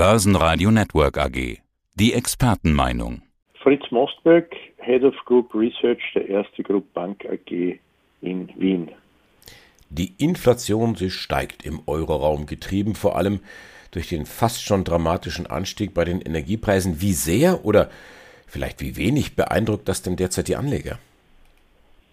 Börsenradio Network AG. Die Expertenmeinung. Fritz Mostberg, Head of Group Research der Erste Group Bank AG in Wien. Die Inflation, sie steigt im Euroraum, getrieben vor allem durch den fast schon dramatischen Anstieg bei den Energiepreisen. Wie sehr oder vielleicht wie wenig beeindruckt das denn derzeit die Anleger?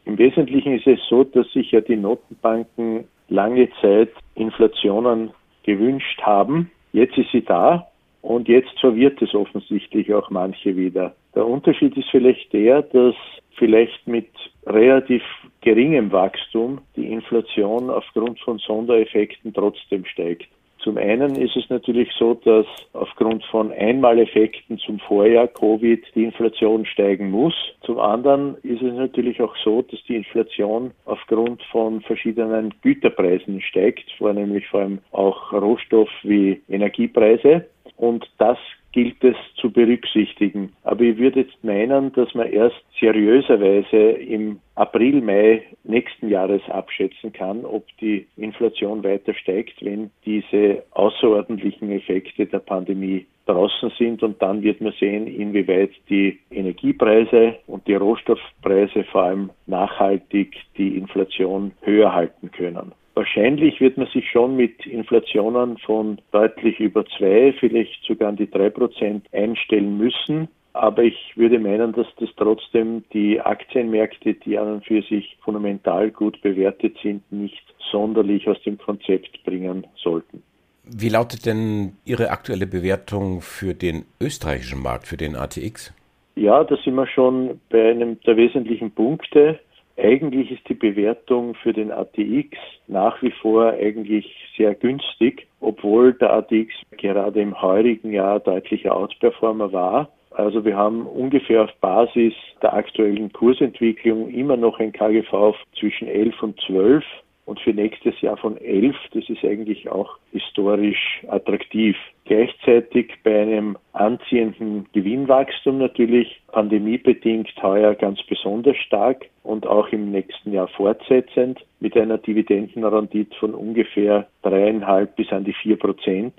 Im Wesentlichen ist es so, dass sich ja die Notenbanken lange Zeit Inflationen gewünscht haben. Jetzt ist sie da und jetzt verwirrt es offensichtlich auch manche wieder. Der Unterschied ist vielleicht der, dass vielleicht mit relativ geringem Wachstum die Inflation aufgrund von Sondereffekten trotzdem steigt. Zum einen ist es natürlich so, dass aufgrund von Einmaleffekten zum Vorjahr Covid die Inflation steigen muss. Zum anderen ist es natürlich auch so, dass die Inflation aufgrund von verschiedenen Güterpreisen steigt, vornehmlich vor allem auch Rohstoff wie Energiepreise. Und das gilt es zu berücksichtigen. Aber ich würde jetzt meinen, dass man erst seriöserweise im April, Mai nächsten Jahres abschätzen kann, ob die Inflation weiter steigt, wenn diese außerordentlichen Effekte der Pandemie draußen sind und dann wird man sehen, inwieweit die Energiepreise und die Rohstoffpreise vor allem nachhaltig die Inflation höher halten können. Wahrscheinlich wird man sich schon mit Inflationen von deutlich über zwei, vielleicht sogar an die drei Prozent einstellen müssen. Aber ich würde meinen, dass das trotzdem die Aktienmärkte, die an und für sich fundamental gut bewertet sind, nicht sonderlich aus dem Konzept bringen sollten. Wie lautet denn Ihre aktuelle Bewertung für den österreichischen Markt, für den ATX? Ja, da sind wir schon bei einem der wesentlichen Punkte. Eigentlich ist die Bewertung für den ATX nach wie vor eigentlich sehr günstig, obwohl der ATX gerade im heurigen Jahr deutlicher Outperformer war. Also wir haben ungefähr auf Basis der aktuellen Kursentwicklung immer noch ein KGV zwischen 11 und 12 und für nächstes Jahr von 11. Das ist eigentlich auch historisch attraktiv. Gleichzeitig bei einem anziehenden Gewinnwachstum natürlich pandemiebedingt heuer ganz besonders stark und auch im nächsten Jahr fortsetzend mit einer Dividendenrendite von ungefähr dreieinhalb bis an die vier Prozent.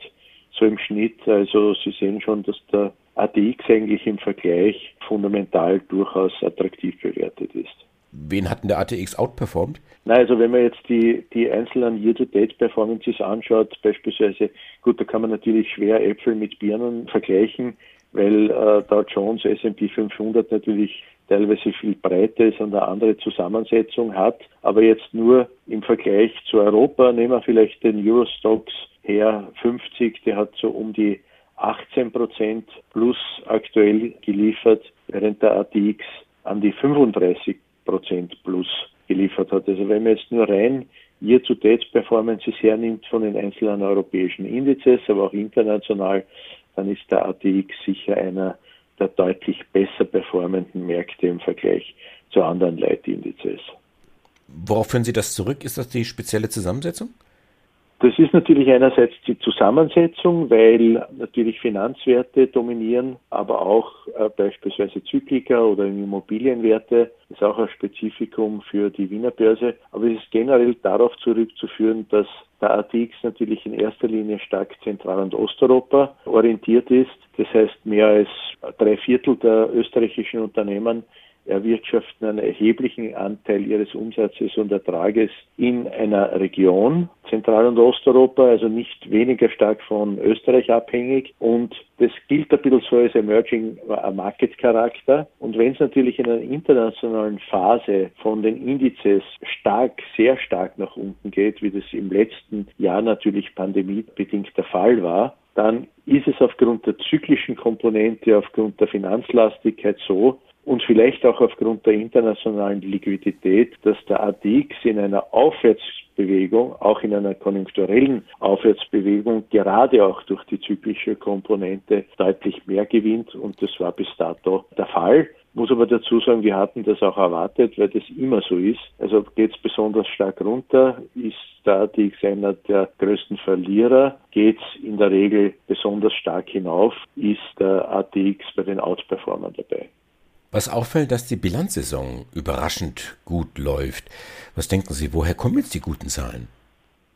So im Schnitt. Also Sie sehen schon, dass der ATX eigentlich im Vergleich fundamental durchaus attraktiv bewertet ist. Wen hat denn der ATX outperformed? Na, also wenn man jetzt die, die einzelnen Year-to-Date-Performances anschaut, beispielsweise, gut, da kann man natürlich schwer Äpfel mit Birnen vergleichen, weil äh, Dow Jones, S&P 500 natürlich teilweise viel breiter ist und eine andere Zusammensetzung hat. Aber jetzt nur im Vergleich zu Europa, nehmen wir vielleicht den Eurostox her 50, der hat so um die 18 Prozent plus aktuell geliefert, während der ATX an die 35 Prozent plus geliefert hat. Also wenn man jetzt nur rein Year-to-Date-Performances hernimmt von den einzelnen europäischen Indizes, aber auch international, dann ist der ATX sicher einer der deutlich besser performenden Märkte im Vergleich zu anderen Leitindizes. Worauf führen Sie das zurück? Ist das die spezielle Zusammensetzung? Das ist natürlich einerseits die Zusammensetzung, weil natürlich Finanzwerte dominieren, aber auch äh, beispielsweise Zyklika oder Immobilienwerte ist auch ein Spezifikum für die Wiener Börse. Aber es ist generell darauf zurückzuführen, dass der ATX natürlich in erster Linie stark Zentral- und Osteuropa orientiert ist. Das heißt, mehr als drei Viertel der österreichischen Unternehmen erwirtschaften einen erheblichen Anteil ihres Umsatzes und Ertrages in einer Region, Zentral- und Osteuropa, also nicht weniger stark von Österreich abhängig. Und das gilt ein bisschen so als Emerging Market Charakter. Und wenn es natürlich in einer internationalen Phase von den Indizes stark, sehr stark nach unten geht, wie das im letzten Jahr natürlich pandemiebedingt der Fall war, dann ist es aufgrund der zyklischen Komponente, aufgrund der Finanzlastigkeit so, und vielleicht auch aufgrund der internationalen Liquidität, dass der ATX in einer Aufwärtsbewegung, auch in einer konjunkturellen Aufwärtsbewegung, gerade auch durch die zyklische Komponente deutlich mehr gewinnt und das war bis dato der Fall. Muss aber dazu sagen, wir hatten das auch erwartet, weil das immer so ist. Also geht es besonders stark runter, ist der ATX einer der größten Verlierer, geht es in der Regel besonders stark hinauf, ist der ATX bei den Outperformern dabei. Was auffällt, dass die Bilanzsaison überraschend gut läuft. Was denken Sie, woher kommen jetzt die guten Zahlen?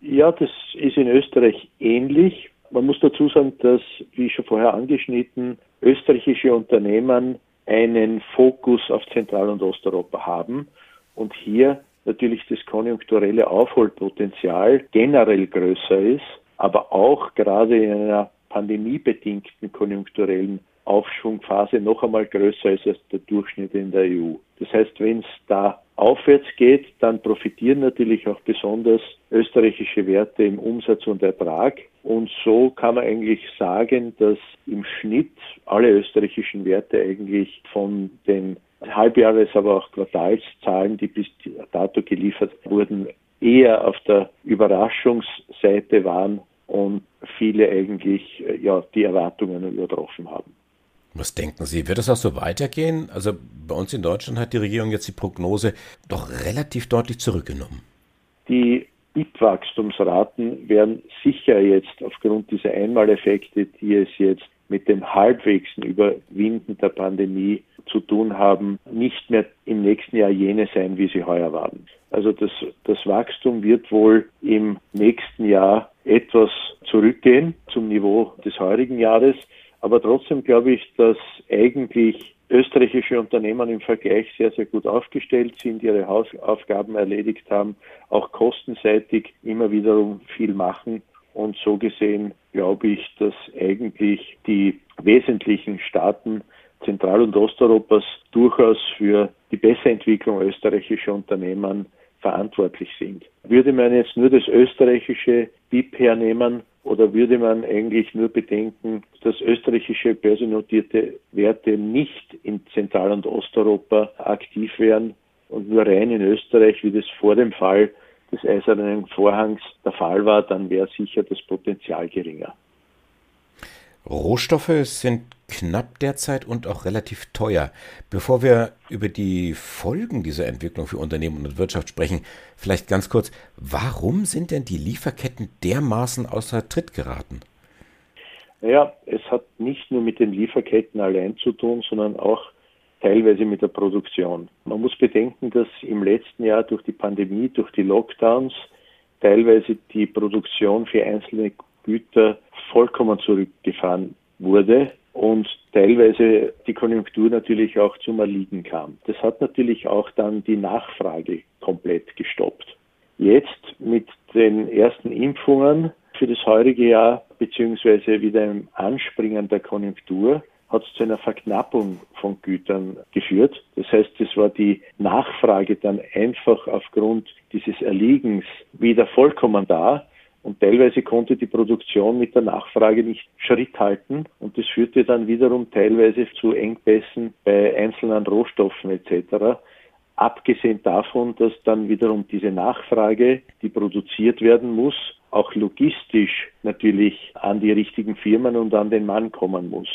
Ja, das ist in Österreich ähnlich. Man muss dazu sagen, dass, wie schon vorher angeschnitten, österreichische Unternehmen einen Fokus auf Zentral- und Osteuropa haben und hier natürlich das konjunkturelle Aufholpotenzial generell größer ist, aber auch gerade in einer pandemiebedingten konjunkturellen Aufschwungphase noch einmal größer ist als der Durchschnitt in der EU. Das heißt, wenn es da aufwärts geht, dann profitieren natürlich auch besonders österreichische Werte im Umsatz und Ertrag. Und so kann man eigentlich sagen, dass im Schnitt alle österreichischen Werte eigentlich von den Halbjahres-, aber auch Quartalszahlen, die bis dato geliefert wurden, eher auf der Überraschungsseite waren und viele eigentlich ja, die Erwartungen übertroffen haben. Was denken Sie, wird es auch so weitergehen? Also bei uns in Deutschland hat die Regierung jetzt die Prognose doch relativ deutlich zurückgenommen. Die BIP-Wachstumsraten werden sicher jetzt aufgrund dieser Einmaleffekte, die es jetzt mit dem halbwegs Überwinden der Pandemie zu tun haben, nicht mehr im nächsten Jahr jene sein, wie sie heuer waren. Also das, das Wachstum wird wohl im nächsten Jahr etwas zurückgehen zum Niveau des heurigen Jahres. Aber trotzdem glaube ich, dass eigentlich österreichische Unternehmen im Vergleich sehr, sehr gut aufgestellt sind, ihre Hausaufgaben erledigt haben, auch kostenseitig immer wiederum viel machen. Und so gesehen glaube ich, dass eigentlich die wesentlichen Staaten Zentral- und Osteuropas durchaus für die Besserentwicklung österreichischer Unternehmen verantwortlich sind. Würde man jetzt nur das österreichische BIP hernehmen oder würde man eigentlich nur bedenken, dass österreichische börsennotierte Werte nicht in Zentral- und Osteuropa aktiv wären und nur rein in Österreich, wie das vor dem Fall des Eisernen Vorhangs der Fall war, dann wäre sicher das Potenzial geringer. Rohstoffe sind knapp derzeit und auch relativ teuer. Bevor wir über die Folgen dieser Entwicklung für Unternehmen und Wirtschaft sprechen, vielleicht ganz kurz, warum sind denn die Lieferketten dermaßen außer Tritt geraten? Naja, es hat nicht nur mit den Lieferketten allein zu tun, sondern auch teilweise mit der Produktion. Man muss bedenken, dass im letzten Jahr durch die Pandemie, durch die Lockdowns teilweise die Produktion für einzelne Güter vollkommen zurückgefahren wurde und teilweise die Konjunktur natürlich auch zum Erliegen kam. Das hat natürlich auch dann die Nachfrage komplett gestoppt. Jetzt mit den ersten Impfungen für das heurige Jahr beziehungsweise wieder im Anspringen der Konjunktur hat es zu einer Verknappung von Gütern geführt. Das heißt, es war die Nachfrage dann einfach aufgrund dieses Erliegens wieder vollkommen da und teilweise konnte die Produktion mit der Nachfrage nicht Schritt halten und das führte dann wiederum teilweise zu Engpässen bei einzelnen Rohstoffen etc. Abgesehen davon, dass dann wiederum diese Nachfrage, die produziert werden muss, auch logistisch natürlich an die richtigen Firmen und an den Mann kommen muss.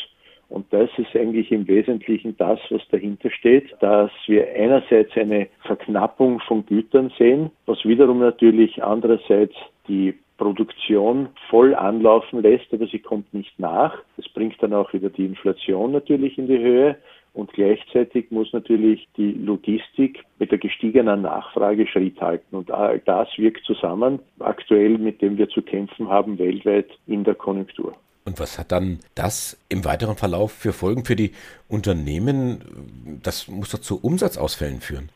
Und das ist eigentlich im Wesentlichen das, was dahinter steht, dass wir einerseits eine Verknappung von Gütern sehen, was wiederum natürlich andererseits die Produktion voll anlaufen lässt, aber sie kommt nicht nach. Das bringt dann auch wieder die Inflation natürlich in die Höhe. Und gleichzeitig muss natürlich die Logistik mit der gestiegenen Nachfrage Schritt halten. Und all das wirkt zusammen, aktuell mit dem wir zu kämpfen haben, weltweit in der Konjunktur. Und was hat dann das im weiteren Verlauf für Folgen für die Unternehmen? Das muss doch zu Umsatzausfällen führen.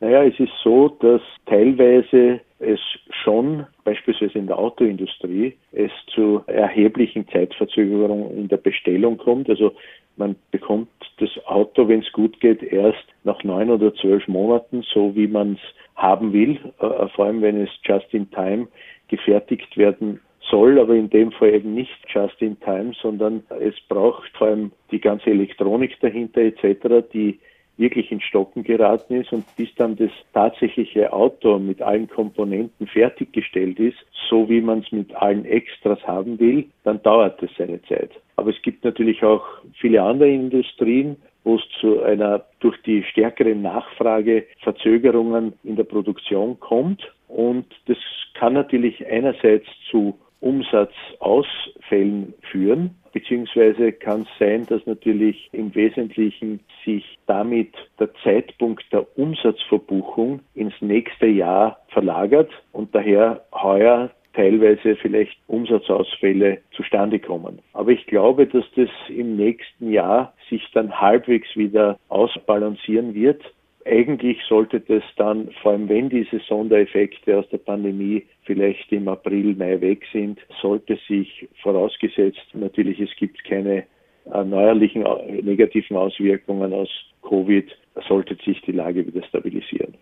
Naja, es ist so, dass teilweise es schon, beispielsweise in der Autoindustrie, es zu erheblichen Zeitverzögerungen in der Bestellung kommt. Also man bekommt das Auto, wenn es gut geht, erst nach neun oder zwölf Monaten, so wie man es haben will, äh, vor allem wenn es just in time gefertigt werden soll, aber in dem Fall eben nicht just in time, sondern es braucht vor allem die ganze Elektronik dahinter etc., die wirklich in Stocken geraten ist und bis dann das tatsächliche Auto mit allen Komponenten fertiggestellt ist, so wie man es mit allen Extras haben will, dann dauert es seine Zeit. Aber es gibt natürlich auch viele andere Industrien, wo es zu einer durch die stärkere Nachfrage Verzögerungen in der Produktion kommt. Und das kann natürlich einerseits zu Umsatzausfällen führen, beziehungsweise kann es sein, dass natürlich im Wesentlichen sich damit der Zeitpunkt der Umsatzverbuchung ins nächste Jahr verlagert und daher heuer teilweise vielleicht Umsatzausfälle zustande kommen. Aber ich glaube, dass das im nächsten Jahr sich dann halbwegs wieder ausbalancieren wird. Eigentlich sollte das dann, vor allem wenn diese Sondereffekte aus der Pandemie vielleicht im April, Mai weg sind, sollte sich vorausgesetzt natürlich, es gibt keine äh, neuerlichen äh, negativen Auswirkungen aus Covid, sollte sich die Lage wieder stabilisieren.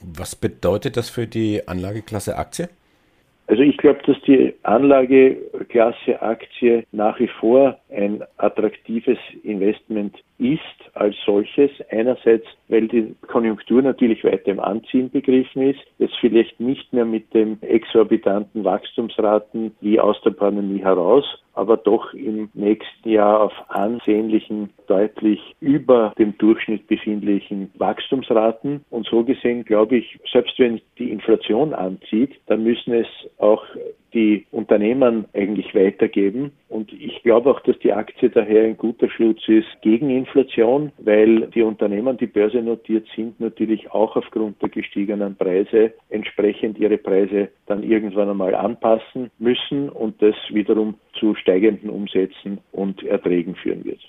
Was bedeutet das für die Anlageklasse Aktie? Also ich glaube, dass die Anlageklasse Aktie nach wie vor ein attraktives Investment ist als solches. Einerseits, weil die Konjunktur natürlich weiter im Anziehen begriffen ist, jetzt vielleicht nicht mehr mit den exorbitanten Wachstumsraten wie aus der Pandemie heraus, aber doch im nächsten Jahr auf ansehnlichen, deutlich über dem Durchschnitt befindlichen Wachstumsraten. Und so gesehen glaube ich, selbst wenn die Inflation anzieht, dann müssen es auch die Unternehmen eigentlich weitergeben. Und ich glaube auch, dass die Aktie daher ein guter Schutz ist gegen Inflation, weil die Unternehmen, die börsennotiert sind, natürlich auch aufgrund der gestiegenen Preise entsprechend ihre Preise dann irgendwann einmal anpassen müssen und das wiederum zu steigenden Umsätzen und Erträgen führen wird.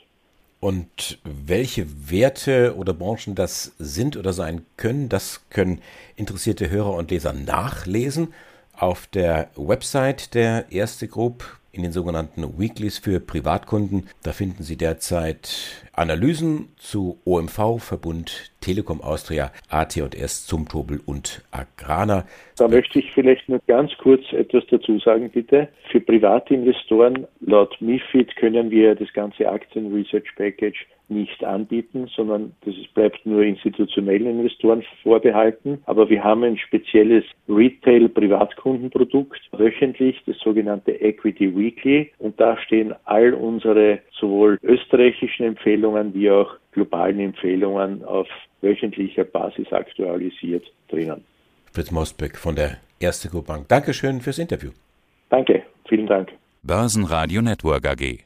Und welche Werte oder Branchen das sind oder sein können, das können interessierte Hörer und Leser nachlesen auf der Website der Erste Group in den sogenannten Weeklies für Privatkunden. Da finden Sie derzeit Analysen zu OMV, Verbund Telekom Austria, AT&S, Zumtobel und Agrana. Da möchte ich vielleicht nur ganz kurz etwas dazu sagen, bitte. Für Privatinvestoren laut MIFID können wir das ganze Aktien Research Package nicht anbieten, sondern das bleibt nur institutionellen Investoren vorbehalten. Aber wir haben ein spezielles Retail-Privatkundenprodukt wöchentlich, das sogenannte Equity Weekly. Und da stehen all unsere sowohl österreichischen Empfehlungen wie auch globalen Empfehlungen auf wöchentlicher Basis aktualisiert drinnen. Fritz Mosbeck von der Erste Group Bank. Dankeschön fürs Interview. Danke, vielen Dank. Börsenradio Network AG.